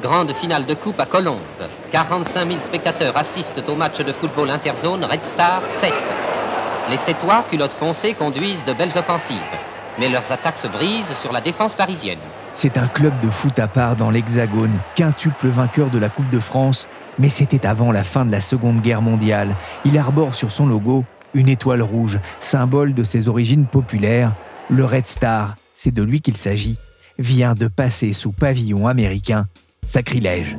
Grande finale de coupe à Colombes. 45 000 spectateurs assistent au match de football interzone Red Star 7. Les Sétois, culottes foncées, conduisent de belles offensives. Mais leurs attaques se brisent sur la défense parisienne. C'est un club de foot à part dans l'Hexagone, quintuple vainqueur de la Coupe de France, mais c'était avant la fin de la Seconde Guerre mondiale. Il arbore sur son logo une étoile rouge, symbole de ses origines populaires. Le Red Star, c'est de lui qu'il s'agit, vient de passer sous pavillon américain Sacrilège.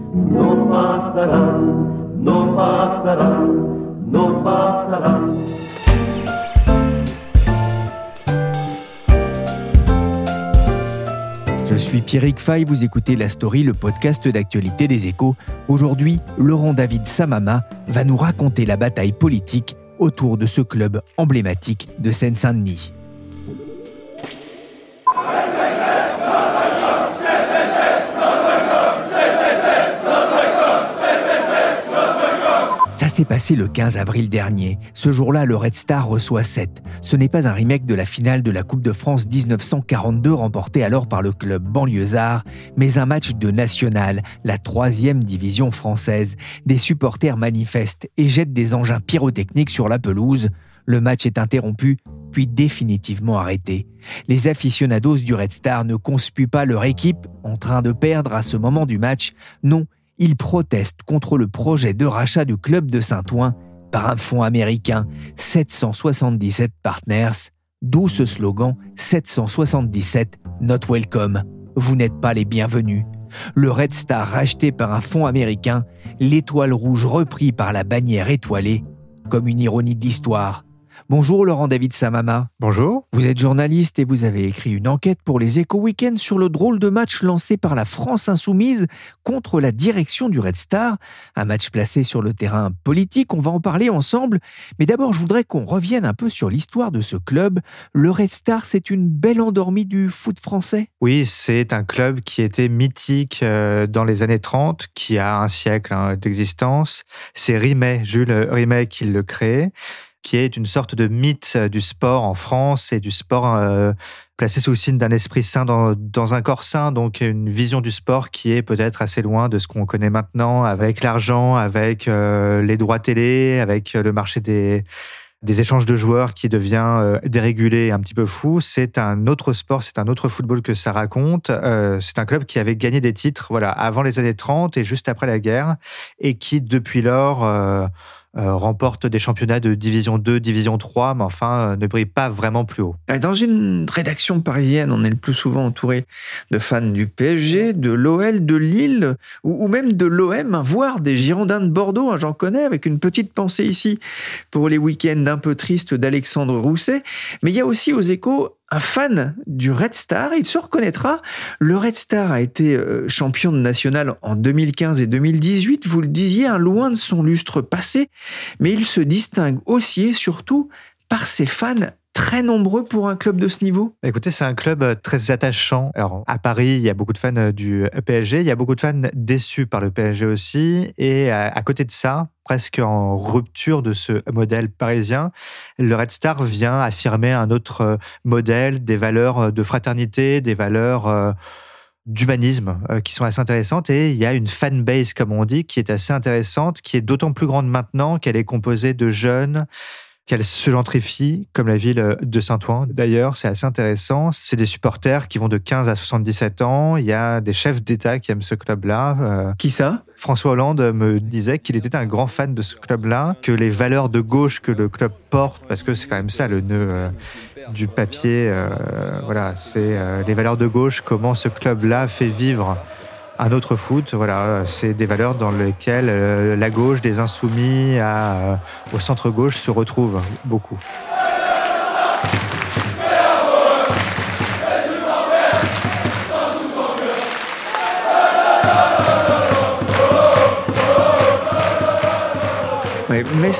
Je suis Pierrick Fay, vous écoutez La Story, le podcast d'actualité des échos. Aujourd'hui, Laurent David Samama va nous raconter la bataille politique autour de ce club emblématique de Seine-Saint-Denis. S'est passé le 15 avril dernier. Ce jour-là, le Red Star reçoit 7. Ce n'est pas un remake de la finale de la Coupe de France 1942 remportée alors par le club banlieusard, mais un match de national, la troisième division française. Des supporters manifestent et jettent des engins pyrotechniques sur la pelouse. Le match est interrompu, puis définitivement arrêté. Les aficionados du Red Star ne conspuent pas leur équipe en train de perdre à ce moment du match. Non, il proteste contre le projet de rachat du club de Saint-Ouen par un fonds américain 777 Partners, d'où ce slogan 777 Not Welcome. Vous n'êtes pas les bienvenus. Le Red Star racheté par un fonds américain, l'étoile rouge repris par la bannière étoilée, comme une ironie de l'histoire. Bonjour Laurent David Samama. Bonjour. Vous êtes journaliste et vous avez écrit une enquête pour les Éco Weekends sur le drôle de match lancé par la France insoumise contre la direction du Red Star. Un match placé sur le terrain politique, on va en parler ensemble. Mais d'abord, je voudrais qu'on revienne un peu sur l'histoire de ce club. Le Red Star, c'est une belle endormie du foot français Oui, c'est un club qui était mythique euh, dans les années 30, qui a un siècle hein, d'existence. C'est Rimet, Jules Rimet qui le crée qui est une sorte de mythe euh, du sport en France et du sport euh, placé sous le signe d'un esprit sain dans, un corps sain, donc une vision du sport qui est peut-être assez loin de ce qu'on connaît maintenant, avec l'argent, avec euh, les droits télé, avec le marché des, échanges de joueurs qui devient dérégulé un petit peu fou. C'est un autre sport, c'est un autre football que ça raconte. c'est un club qui avait gagné des titres voilà, avant les années 30 et juste après la guerre, et qui, depuis lors remporte des championnats de division 2, division 3, mais enfin euh, ne brille pas vraiment plus haut. Dans une rédaction parisienne, on est le plus souvent entouré de fans du PSG, de l'OL, de Lille, ou, même de l'OM, voire des Girondins de Bordeaux, hein, j'en connais, avec une petite pensée ici pour les week-ends un peu tristes d'Alexandre Rousset. Mais il y a aussi aux échos un fan du Red Star, il se reconnaîtra. Le Red Star a été euh, champion de national en 2015 et 2018, vous le disiez, un loin de son lustre passé, mais il se distingue aussi et surtout par ses fans très nombreux pour un club de ce niveau Écoutez, c'est un club euh, très attachant. Alors, à Paris, il y a beaucoup de fans euh, du PSG, il y a beaucoup de fans déçus par le PSG aussi. Et à, côté de ça, presque en rupture de ce modèle parisien, le Red Star vient affirmer un autre euh, modèle, des valeurs de fraternité, des valeurs d'humanisme qui sont assez intéressantes et il y a une fanbase comme on dit qui est assez intéressante qui est d'autant plus grande maintenant qu'elle est composée de jeunes qu'elle se gentrifie, comme la ville de Saint-Ouen. D'ailleurs, c'est assez intéressant. C'est des supporters qui vont de 15 à 77 ans. Il y a des chefs d'État qui aiment ce club-là. Euh, qui ça? François Hollande me disait qu'il était un grand fan de ce club-là, que les valeurs de gauche que le club porte, parce que c'est quand même ça le nœud euh, du papier, euh, voilà, c'est les valeurs de gauche, comment ce club-là fait vivre un autre foot. Voilà, c'est des valeurs dans lesquelles la gauche des insoumis au centre gauche se retrouve beaucoup.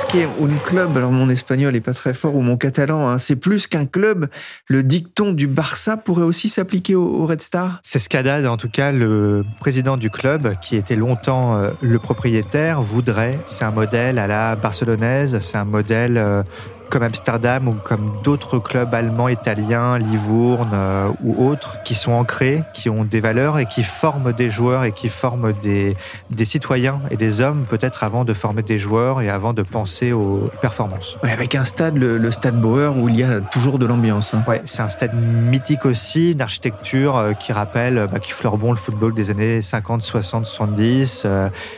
Qui est un club, alors mon espagnol est pas très fort ou mon catalan, hein, c'est plus qu'un club. Le dicton du Barça pourrait aussi s'appliquer au, Red Star. C'est ce en tout cas le président du club, qui était longtemps euh, le propriétaire, voudrait. C'est un modèle à la barcelonaise, c'est un modèle euh, comme Amsterdam ou comme d'autres clubs allemands, italiens, Livourne euh, ou autres, qui sont ancrés, qui ont des valeurs et qui forment des joueurs et qui forment des, des citoyens et des hommes, peut-être avant de former des joueurs et avant de penser aux performances. avec un stade, le, stade Bauer, où il y a toujours de l'ambiance. Hein. Ouais, c'est un stade mythique aussi, une architecture euh, qui rappelle, bah, qui fleure bon le football des années 50, 60, 70.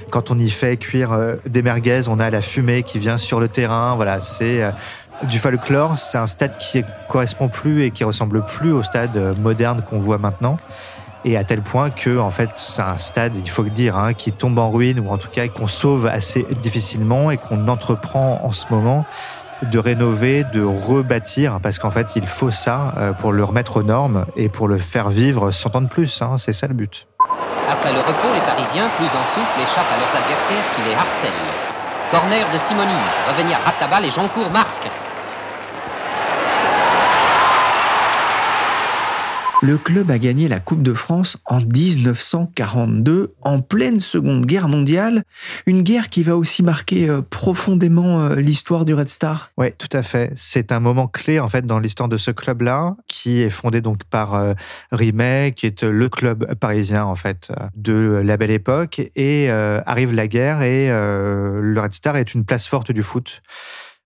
quand on y fait cuire euh, des merguez, on a la fumée qui vient sur le terrain. Voilà, c'est du folklore. C'est un stade qui correspond plus et qui ressemble plus au stade moderne qu'on voit maintenant. Et à tel point que, en fait, c'est un stade, il faut le dire, hein, qui tombe en ruine ou en tout cas qu'on sauve assez difficilement et qu'on entreprend en ce moment de rénover, de rebâtir, parce qu'en fait, il faut ça euh, pour le remettre aux normes et pour le faire vivre 100 ans de plus. Hein, c'est ça le but. Après le repos, les Parisiens, plus en souffle, échappent à leurs adversaires qui les harcèlent. Corner de Simoni, revenir à Ratabal et Joncourt marque. Le club a gagné la Coupe de France en 1942, en pleine Seconde Guerre mondiale, une guerre qui va aussi marquer euh, profondément euh, l'histoire du Red Star. Oui, tout à fait. C'est un moment clé en fait dans l'histoire de ce club-là, qui est fondé donc par euh, Rimet, qui est le club parisien en fait de la belle époque, et arrive la guerre et le Red Star est une place forte du foot.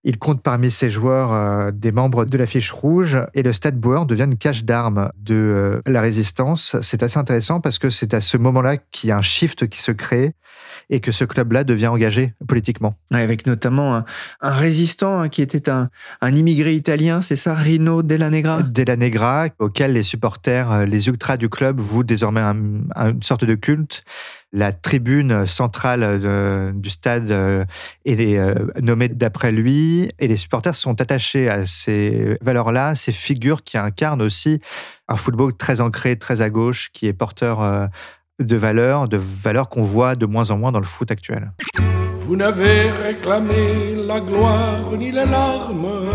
Il compte parmi ses joueurs euh, des membres de la fiche rouge et le Stade Bauer devient une cache d'armes de euh, la résistance. C'est assez intéressant parce que c'est à ce moment-là qu'il y a un shift qui se crée et que ce club-là devient engagé politiquement. Avec notamment un, résistant hein, qui était un, immigré italien, c'est ça, Rino Della Negra? Della Negra, auquel les supporters, euh, les ultras du club vouent désormais une sorte de culte la tribune centrale du stade euh, est euh, nommée d'après lui et les supporters sont attachés à ces valeurs-là, ces figures qui incarnent aussi un football très ancré, très à gauche, qui est porteur euh, de valeurs, de valeurs qu'on voit de moins en moins dans le foot actuel. Vous n'avez réclamé la gloire ni les larmes,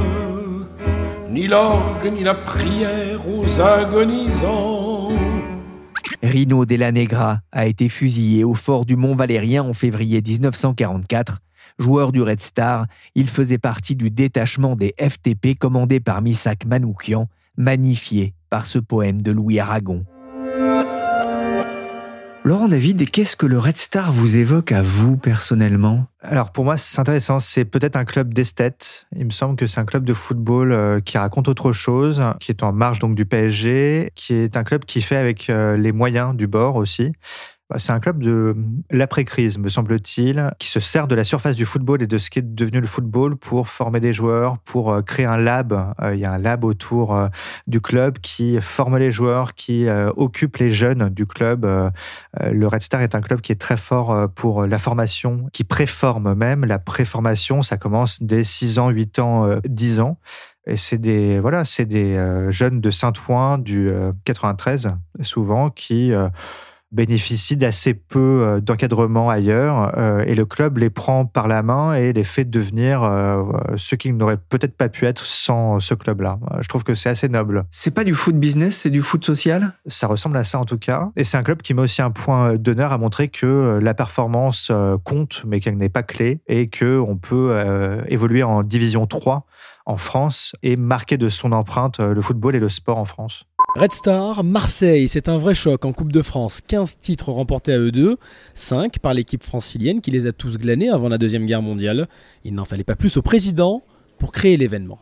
ni l'orgue ni la prière aux agonisants Rino Della Negra a été fusillé au fort du Mont Valérien en février 1944. Joueur du Red Star, il faisait partie du détachement des FTP commandé par Misak Manoukian, magnifié par ce poème de Louis Aragon. Laurent David, qu'est-ce que le Red Star vous évoque à vous personnellement? Alors pour moi, c'est intéressant. C'est peut-être un club d'esthètes. Il me semble que c'est un club de football euh, qui raconte autre chose, qui est en marge donc du PSG, qui est un club qui fait avec euh, les moyens du bord aussi. Bah, c'est un club de l'après-crise, me semble-t-il, qui se sert de la surface du football et de ce qui est devenu le football pour former des joueurs, pour euh, créer un lab. Euh, il y a un lab autour euh, du club qui forme les joueurs, qui occupe les jeunes du club. Le Red Star est un club qui est très fort pour la formation, qui préforme même. La préformation, ça commence dès 6 ans, 8 ans, 10 ans. Et c'est des, voilà, c'est des jeunes de Saint-Ouen du 93, souvent, qui bénéficient d'assez peu euh, d'encadrement ailleurs euh, et le club les prend par la main et les fait devenir euh, ce qu'ils n'auraient peut-être pas pu être sans ce club-là. Je trouve que c'est assez noble. C'est pas du foot business, c'est du foot social? Ça ressemble à ça en tout cas. Et c'est un club qui met aussi un point d'honneur à montrer que la performance compte mais qu'elle n'est pas clé et qu'on peut évoluer en division 3 en France et marquer de son empreinte le football et le sport en France. Red Star, Marseille, c'est un vrai choc en Coupe de France. 15 titres remportés à eux deux, 5 par l'équipe francilienne qui les a tous glanés avant la Deuxième Guerre mondiale. Il n'en fallait pas plus au président pour créer l'événement.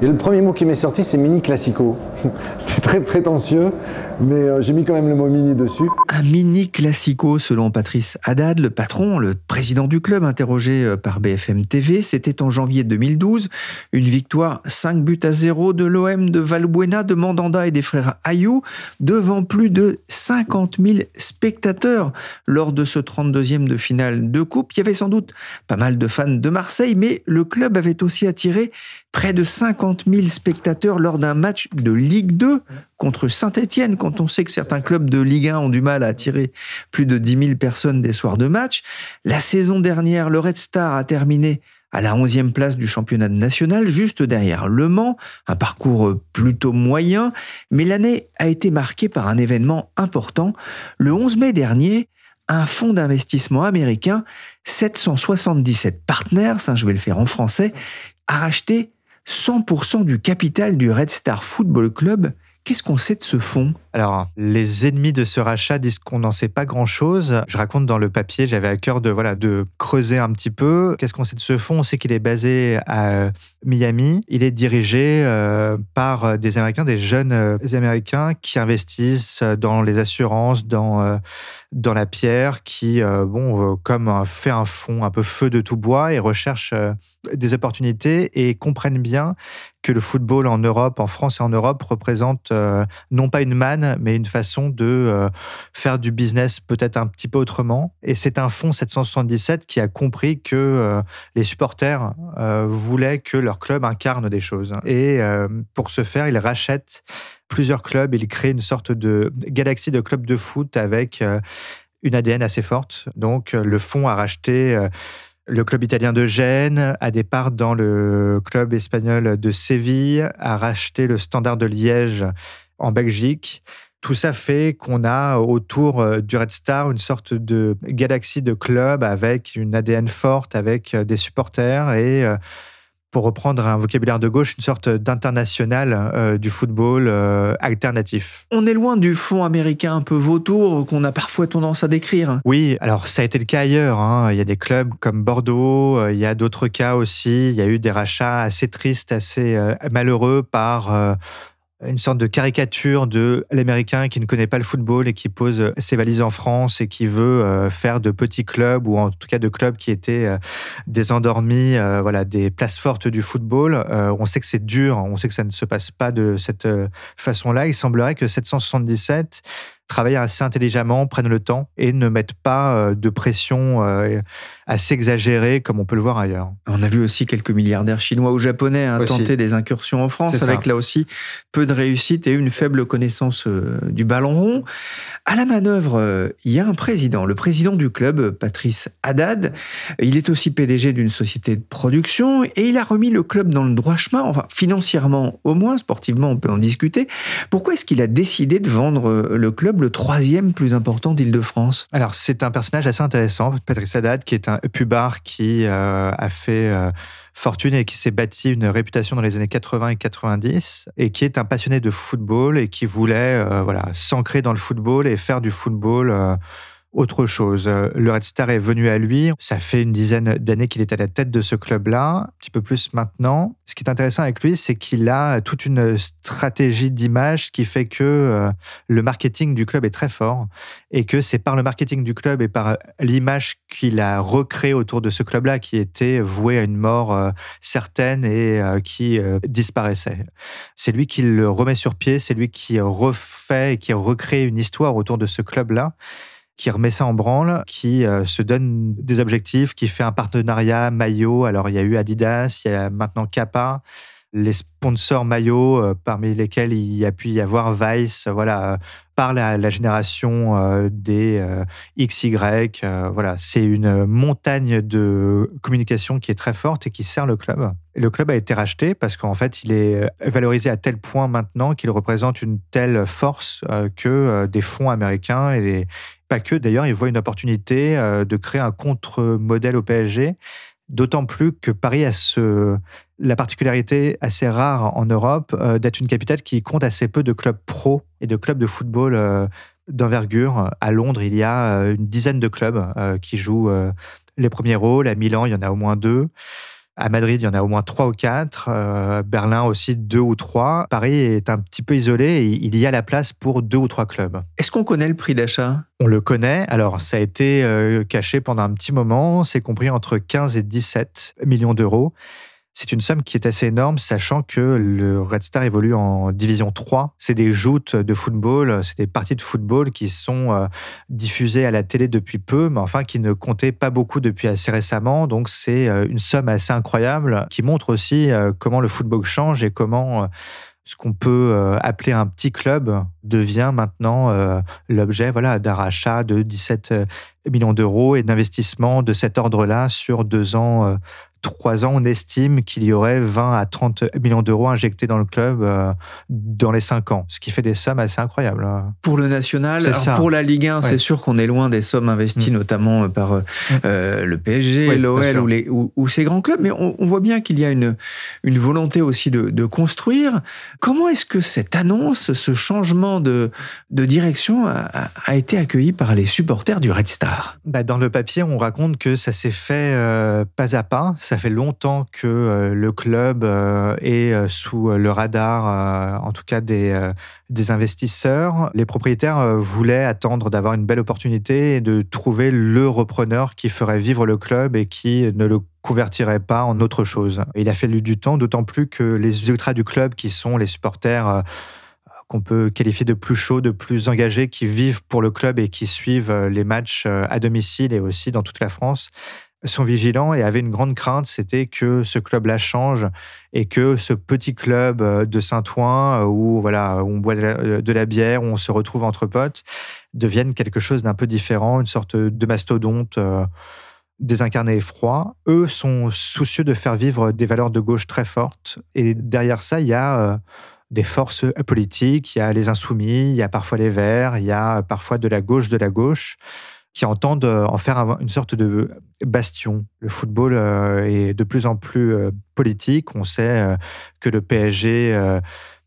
Et le premier mot qui m'est sorti, c'est mini classico. C'était très prétentieux, mais euh, j'ai mis quand même le mot mini dessus. Un mini classico, selon Patrice Haddad, le patron, le président du club, interrogé euh, par BFM TV. C'était en janvier 2012. Une victoire 5 buts à 0 de l'OM de Valbuena, de Mandanda et des frères Ayou, devant plus de 50 000 spectateurs lors de ce 32e de finale de coupe. Il y avait sans doute pas mal de fans de Marseille, mais le club avait aussi attiré près de 50 000 spectateurs lors d'un match de Ligue 2 contre Saint-Etienne, quand on sait que certains clubs de Ligue 1 ont du mal à attirer plus de 10 000 personnes des soirs de match. La saison dernière, le Red Star a terminé à la 11e place du championnat national, juste derrière Le Mans, un parcours plutôt moyen, mais l'année a été marquée par un événement important. Le 11 mai dernier, un fonds d'investissement américain, 777 partners, hein, je vais le faire en français, a racheté 100% du capital du Red Star Football Club. Qu'est-ce qu'on sait de ce fonds? Alors, les ennemis de ce rachat disent qu'on n'en sait pas grand-chose. Je raconte dans le papier, j'avais à cœur de, voilà, de creuser un petit peu. Qu'est-ce qu'on sait de ce fonds On sait qu'il est basé à Miami. Il est dirigé euh, par des Américains, des jeunes euh, Américains qui investissent dans les assurances, dans, euh, dans la pierre, qui, bon, comme fait un fonds un peu feu de tout bois et recherche des opportunités et comprennent bien que le football en Europe, en France et en Europe, représente euh, non pas une manne, mais une façon de euh, faire du business peut-être un petit peu autrement. Et c'est un fonds 777 qui a compris que euh, les supporters voulaient que leur club incarne des choses. Et pour ce faire, ils rachètent plusieurs clubs, ils créent une sorte de galaxie de clubs de foot avec une ADN assez forte. Donc le fonds a racheté le club italien de Gênes a des parts dans le club espagnol de Séville, a racheté le Standard de Liège en Belgique. Tout ça fait qu'on a autour euh, du Red Star une sorte de galaxie de clubs avec une ADN forte, avec euh, des supporters et euh, pour reprendre un vocabulaire de gauche, une sorte d'international du football alternatif. On est loin du fond américain un peu vautour qu'on a parfois tendance à décrire. Oui, alors ça a été le cas ailleurs. Hein. Il y a des clubs comme Bordeaux, il y a d'autres cas aussi. Il y a eu des rachats assez tristes, assez malheureux par une sorte de caricature de l'Américain qui ne connaît pas le football et qui pose ses valises en France et qui veut euh, faire de petits clubs ou en tout cas de clubs qui étaient euh, des endormis, euh, voilà, des places fortes du football. on sait que c'est dur, on sait que ça ne se passe pas de cette façon-là. Il semblerait que 777 travaillent assez intelligemment, prennent le temps et ne mettent pas de pression assez exagéré comme on peut le voir ailleurs. On a vu aussi quelques milliardaires chinois ou japonais hein, tenter des incursions en France avec là aussi peu de réussite et une faible connaissance euh, du ballon rond. À la manœuvre, euh, il y a un président, le président du club, Patrice Haddad. Il est aussi PDG d'une société de production et il a remis le club dans le droit chemin, enfin financièrement au moins, sportivement on peut en discuter. Pourquoi est-ce qu'il a décidé de vendre euh, le club, le troisième plus important d'Île-de-France? Alors c'est un personnage assez intéressant, Patrice Haddad, qui est un pubard qui euh, a fait euh, fortune et qui s'est bâti une réputation dans les années 80 et 90 et qui est un passionné de football et qui voulait euh, voilà s'ancrer dans le football et faire du football autre chose. Euh, le Red Star est venu à lui. Ça fait une dizaine d'années qu'il est à la tête de ce club-là, un petit peu plus maintenant. Ce qui est intéressant avec lui, c'est qu'il a toute une stratégie d'image qui fait que euh, le marketing du club est très fort et que c'est par le marketing du club et par l'image qu'il a recréé autour de ce club-là qui était voué à une mort euh, certaine et qui disparaissait. C'est lui qui le remet sur pied, c'est lui qui refait et qui recrée une histoire autour de ce club-là qui remet ça en branle, qui euh, se donne des objectifs, qui fait un partenariat maillot. Alors, il y a eu Adidas, il y a maintenant Kappa, les sponsors maillot, euh, parmi lesquels il a pu y avoir Vice, euh, par la, génération des XY. voilà, c'est une montagne de communication qui est très forte et qui sert le club. Le club a été racheté parce qu'en fait, il est valorisé à tel point maintenant qu'il représente une telle force que des fonds américains et les, pas que d'ailleurs, il voit une opportunité euh, de créer un contre-modèle au PSG, d'autant plus que Paris a la particularité assez rare en Europe euh, d'être une capitale qui compte assez peu de clubs pro et de clubs de football euh, d'envergure. À Londres, il y a une dizaine de clubs qui jouent les premiers rôles. À Milan, il y en a au moins deux. À Madrid, il y en a au moins trois ou quatre. Euh, Berlin aussi deux ou trois. Paris est un petit peu isolé et il y a la place pour deux ou trois clubs. Est-ce qu'on connaît le prix d'achat? On le connaît. Alors, ça a été euh, caché pendant un petit moment. C'est compris entre 15 et 17 millions d'euros. C'est une somme qui est assez énorme, sachant que le Red Star évolue en division 3. C'est des joutes de football, c'est des parties de football qui sont euh, diffusées à la télé depuis peu, mais enfin qui ne comptaient pas beaucoup depuis assez récemment. Donc c'est euh, une somme assez incroyable qui montre aussi euh, comment le football change et comment ce qu'on peut appeler un petit club devient maintenant l'objet voilà, d'un rachat de 17 millions d'euros et d'investissement de cet ordre-là sur deux ans trois ans, on estime qu'il y aurait 20 à 30 millions d'euros injectés dans le club euh, dans les cinq ans, ce qui fait des sommes assez incroyables. Hein. Pour le national, pour la Ligue 1, c'est sûr qu'on est loin des sommes investies, mm. notamment euh, par euh, mm. le PSG, l'OL ou, ou, ces grands clubs, mais on, voit bien qu'il y a une, une volonté aussi de, construire. Comment est-ce que cette annonce, ce changement de, de direction a, été accueilli par les supporters du Red Star? Bah Dans le papier, on raconte que ça s'est fait pas à pas ça fait longtemps que euh, le club euh, est euh, sous le radar, en tout cas des, des investisseurs. Les propriétaires voulaient attendre d'avoir une belle opportunité et de trouver le repreneur qui ferait vivre le club et qui ne le convertirait pas en autre chose. il a fallu du temps, d'autant plus que les ultras du club, qui sont les supporters qu'on peut qualifier de plus chauds, de plus engagés, qui vivent pour le club et qui suivent les matchs à domicile et aussi dans toute la France, sont vigilants et avaient une grande crainte, c'était que ce club-là change et que ce petit club euh, de Saint-Ouen, euh, où voilà, on boit euh, de la, bière, où on se retrouve entre potes, devienne quelque chose d'un peu différent, une sorte de mastodonte désincarné et froid. Eux sont soucieux de faire vivre des valeurs de gauche très fortes. Et derrière ça, il y a des forces politiques, il y a les insoumis, il y a parfois les verts, il y a parfois de la gauche de la gauche qui entendent euh, en faire une sorte de bastion. Le football euh, est de plus en plus euh, politique. On sait que le PSG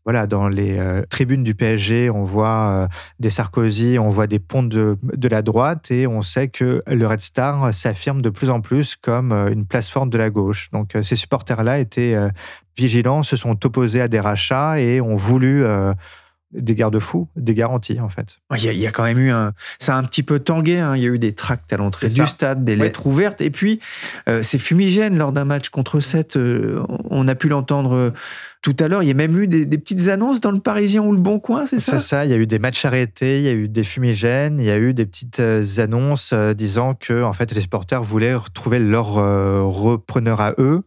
voilà, dans les tribunes du PSG, on voit des Sarkozy, on voit des ponts de, de, la droite et on sait que le Red Star s'affirme de plus en plus comme une place forte de la gauche. Donc ces supporters-là étaient vigilants, se sont opposés à des rachats et ont voulu des garde-fous, des garanties en fait. Il y, a, quand même eu un, ça a un petit peu tangué. Hein. Il y a eu des tracts à l'entrée du stade, des lettres ouvertes, et puis euh, c'est fumigène lors d'un match contre 7. Euh, on a pu l'entendre euh, tout à l'heure. Il y a même eu des, petites annonces dans le Parisien ou le Bon Coin, c'est ça? C'est ça. Il y a eu des matchs arrêtés, il y a eu des fumigènes, il y a eu des petites annonces disant que en fait les supporters voulaient retrouver leur repreneur à eux.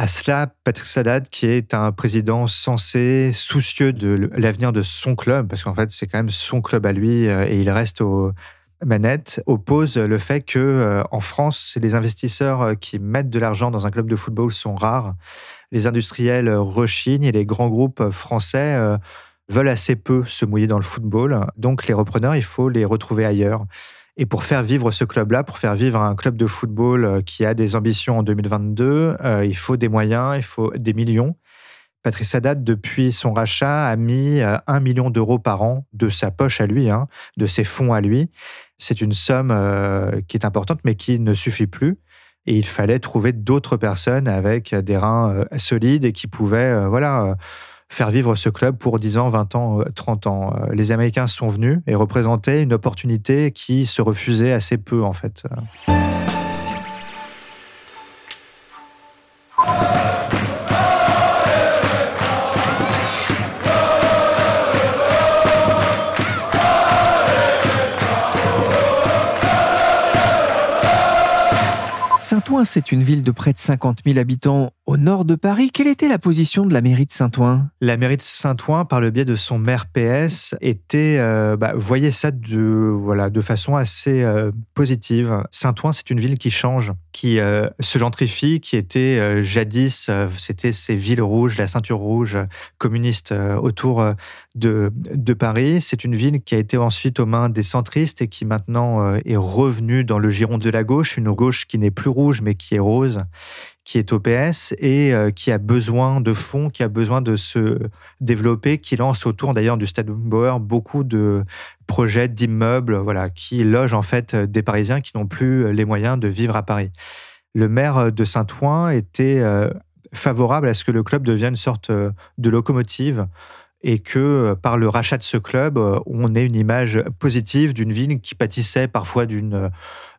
À cela, Patrick Sadat, qui est un président censé soucieux de l'avenir de son club, parce qu'en fait, c'est quand même son club à lui euh, et il reste aux manettes, oppose le fait que euh, en France, les investisseurs euh, qui mettent de l'argent dans un club de football sont rares. Les industriels rechignent et les grands groupes français veulent assez peu se mouiller dans le football. Donc, les repreneurs, il faut les retrouver ailleurs. Et pour faire vivre ce club-là, pour faire vivre un club de football euh, qui a des ambitions en 2022, euh, il faut des moyens, il faut des millions. Patrice Haddad, depuis son rachat, a mis euh, un million d'euros par an de sa poche à lui, hein, de ses fonds à lui. C'est une somme qui est importante, mais qui ne suffit plus. Et il fallait trouver d'autres personnes avec des reins solides et qui pouvaient, voilà faire vivre ce club pour 10 ans, 20 ans, 30 euh, ans. Euh, les Américains sont venus et représentaient une opportunité qui se refusait assez peu, en fait. Saint-Ouen, c'est une ville de près de 50 000 habitants au nord de Paris. Quelle était la position de la mairie de Saint-Ouen? La mairie de Saint-Ouen, par le biais de son maire PS, était, euh, bah, voyait ça de, voilà, de façon assez euh, positive. Saint-Ouen, c'est une ville qui change, qui euh, se gentrifie, qui était jadis, c'était ces villes rouges, la ceinture rouge communiste autour de, de Paris. C'est une ville qui a été ensuite aux mains des centristes et qui maintenant est revenue dans le giron de la gauche, une gauche qui n'est plus rouge mais qui est rose qui est OPS et euh, qui a besoin de fonds, qui a besoin de se développer, qui lance autour d'ailleurs du Stade Bauer beaucoup de projets d'immeubles, voilà, qui logent en fait des Parisiens qui n'ont plus les moyens de vivre à Paris. le maire de Saint-Ouen était favorable à ce que le club devienne une sorte de locomotive et que par le rachat de ce club, on ait une image positive d'une ville qui pâtissait parfois d'une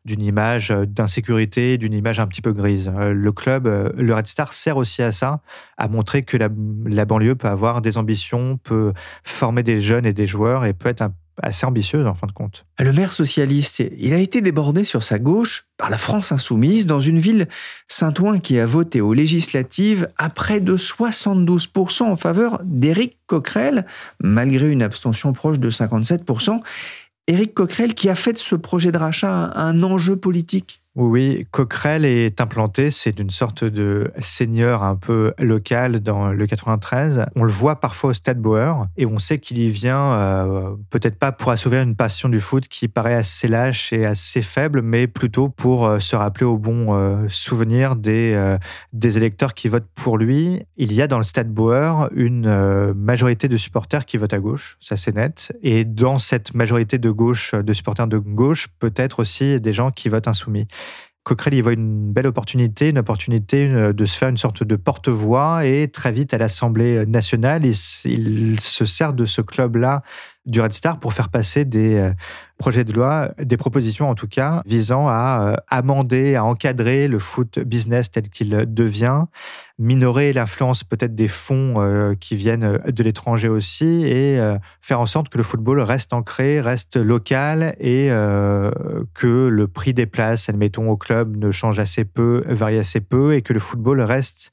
d'une image d'insécurité, d'une image un petit peu grise. Le club, le Red Star, sert aussi à ça, à montrer que la, banlieue peut avoir des ambitions, peut former des jeunes et des joueurs et peut être assez ambitieuse en fin de compte. Le maire socialiste, il a été débordé sur sa gauche par la France insoumise dans une ville, Saint-Ouen, qui a voté aux législatives à près de 72% en faveur d'Éric Coquerel, malgré une abstention proche de 57%. Éric Coquerel qui a fait de ce projet de rachat un enjeu politique oui, Coquerel est implanté, c'est une sorte de seigneur un peu local dans le 93. On le voit parfois au Stade Bauer et on sait qu'il y vient euh, peut-être pas pour assouvir une passion du foot qui paraît assez lâche et assez faible, mais plutôt pour euh, se rappeler au bon euh, souvenir des, des électeurs qui votent pour lui. Il y a dans le Stade Bauer une majorité de supporters qui votent à gauche, ça c'est net. Et dans cette majorité de gauche, de supporters de gauche, peut-être aussi des gens qui votent insoumis. Coquerel y voit une belle opportunité, une opportunité euh, de se faire une sorte de porte-voix et très vite à l'Assemblée nationale, il, il se sert de ce club-là du Red Star pour faire passer des euh, projets de loi, des propositions en tout cas, visant à euh, amender, à encadrer le foot business tel qu'il devient, minorer l'influence peut-être des fonds euh, qui viennent de l'étranger aussi et faire en sorte que le football reste ancré, reste local et que le prix des places, admettons, au club ne change assez peu, varie assez peu et que le football reste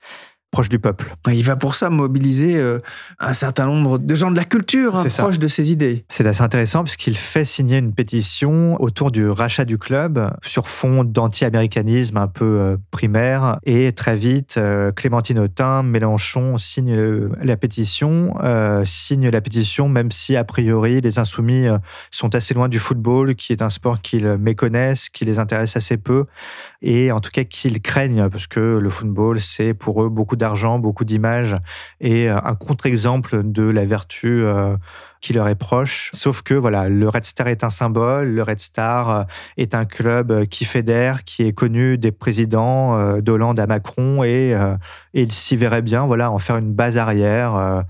proche du peuple. Il va pour ça mobiliser euh, un certain nombre de gens de la culture hein, proches de ses idées. C'est assez intéressant puisqu'il fait signer une pétition autour du rachat du club sur fond d'anti-américanisme un peu euh, primaire et très vite euh, Clémentine Autain, Mélenchon signe la pétition, signe la pétition même si a priori les insoumis sont assez loin du football qui est un sport qu'ils méconnaissent, qui les intéresse assez peu et en tout cas qu'ils craignent parce que le football c'est pour eux beaucoup d'argent, beaucoup d'images et euh, un contre-exemple de la vertu euh, qui leur est proche. Sauf que voilà, le Red Star est un symbole, le Red Star euh, est un club qui fédère, qui est connu des présidents d'Hollande à Macron et, il s'y verrait bien voilà, en faire une base arrière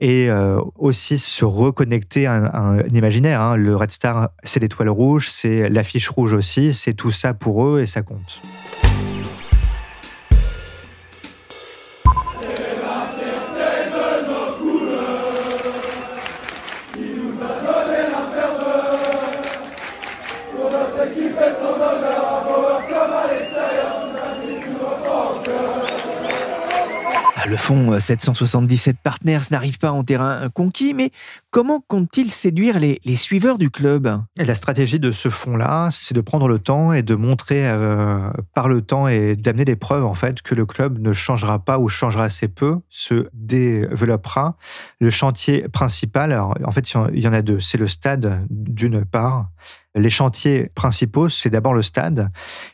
et aussi se reconnecter à un, imaginaire. Hein. Le Red Star, c'est l'étoile rouge, c'est l'affiche rouge aussi, c'est tout ça pour eux et ça compte. Le fonds 777 Partners n'arrive pas en terrain conquis, mais comment compte-t-il séduire les, suiveurs du club? La stratégie de ce fonds-là, c'est de prendre le temps et de montrer euh, par le temps et d'amener des preuves en fait que le club ne changera pas ou changera assez peu, se développera. Le chantier principal, alors, en fait il y en a deux, c'est le stade d'une part les chantiers principaux, c'est d'abord le stade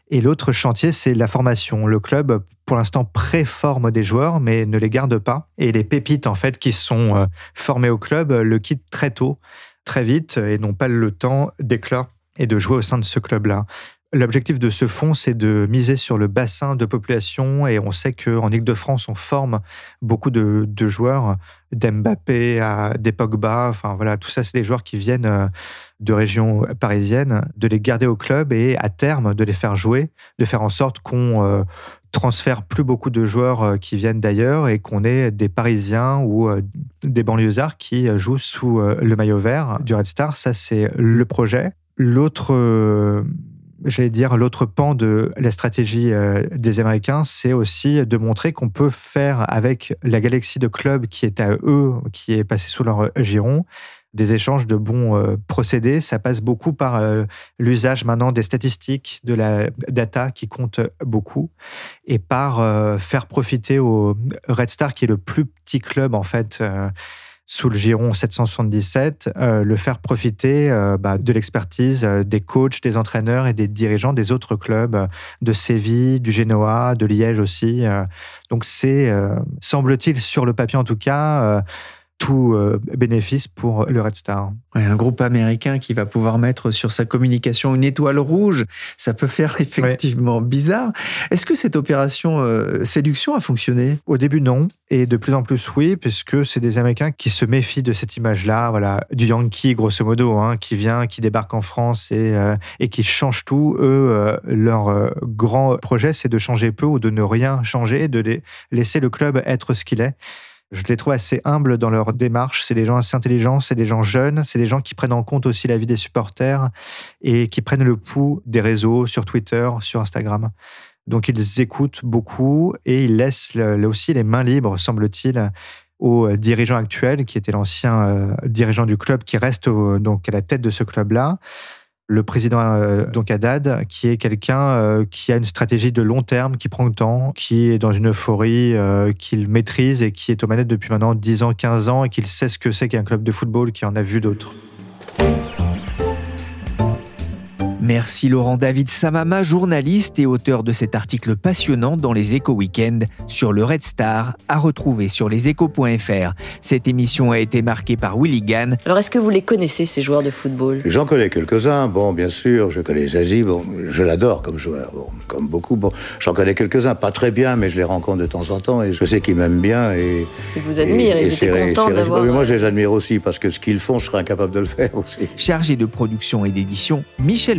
et l'autre chantier, c'est la formation. Le club, pour l'instant, préforme des joueurs, mais ne les garde pas. Et les pépites, en fait, qui sont euh, formées au club, le quittent très tôt, très vite, et n'ont pas le temps d'éclore et de jouer au sein de ce club-là. L'objectif de ce fonds, c'est de miser sur le bassin de population et on sait qu'en Ile-de-France, on forme beaucoup de, joueurs, d'Mbappé à des Pogba, enfin voilà, tout ça, c'est des joueurs qui viennent euh, de régions parisiennes, de les garder au club et à terme de les faire jouer, de faire en sorte qu'on euh, transfère plus beaucoup de joueurs euh, qui viennent d'ailleurs et qu'on ait des Parisiens ou des banlieusards qui jouent sous le maillot vert du Red Star. Ça, c'est le projet. L'autre j'allais dire, l'autre pan de la stratégie euh, des Américains, c'est aussi de montrer qu'on peut faire avec la galaxie de clubs qui est à eux, qui est passée sous leur giron, des échanges de bons euh, procédés. Ça passe beaucoup par euh, l'usage maintenant des statistiques, de la data qui compte beaucoup, et par faire profiter au Red Star, qui est le plus petit club en fait sous le giron 777, euh, le faire profiter euh, bah, de l'expertise euh, des coachs, des entraîneurs et des dirigeants des autres clubs de Séville, du Genoa, de Liège aussi. donc c'est, semble-t-il, sur le papier en tout cas, tout bénéfice pour le Red Star. un groupe américain qui va pouvoir mettre sur sa communication une étoile rouge, ça peut faire effectivement bizarre. Est-ce que cette opération séduction a fonctionné? Au début, non. Et de plus en plus, oui, puisque c'est des Américains qui se méfient de cette image-là, voilà, du Yankee, grosso modo, hein, qui vient, qui débarque en France et, et qui change tout. Eux, leur grand projet, c'est de changer peu ou de ne rien changer, de laisser le club être ce qu'il est. Je les trouve assez humbles dans leur démarche. C'est des gens assez intelligents, c'est des gens jeunes, c'est des gens qui prennent en compte aussi la vie des supporters et qui prennent le pouls des réseaux sur Twitter, sur Instagram. Donc ils écoutent beaucoup et ils laissent aussi les mains libres, semble-t-il, aux dirigeants actuels, qui était l'ancien euh, dirigeant du club, qui reste donc à la tête de ce club-là le président euh, donc Haddad, qui est quelqu'un euh, qui a une stratégie de long terme, qui prend le temps, qui est dans une euphorie, euh, qu'il maîtrise et qui est aux manettes depuis maintenant 10 ans, 15 ans et qu'il sait ce que c'est qu'un club de football, qui en a vu d'autres. Merci Laurent David Samama, journaliste et auteur de cet article passionnant dans les Échos Weekend sur le Red Star, à retrouver sur leséchos.fr. Cette émission a été marquée par Willy Gann. Alors est-ce que vous les connaissez ces joueurs de football? J'en connais quelques-uns. Bon, bien sûr, je connais Zazie. Bon, je l'adore comme joueur. Bon, comme beaucoup. Bon, j'en connais quelques-uns, pas très bien, mais je les rencontre de temps en temps et je sais qu'ils m'aiment bien et. Ils vous admirent. ils étaient contents d'avoir. Moi, je les admire aussi parce que ce qu'ils font, je serais incapable de le faire aussi. Chargé de production et d'édition, Michel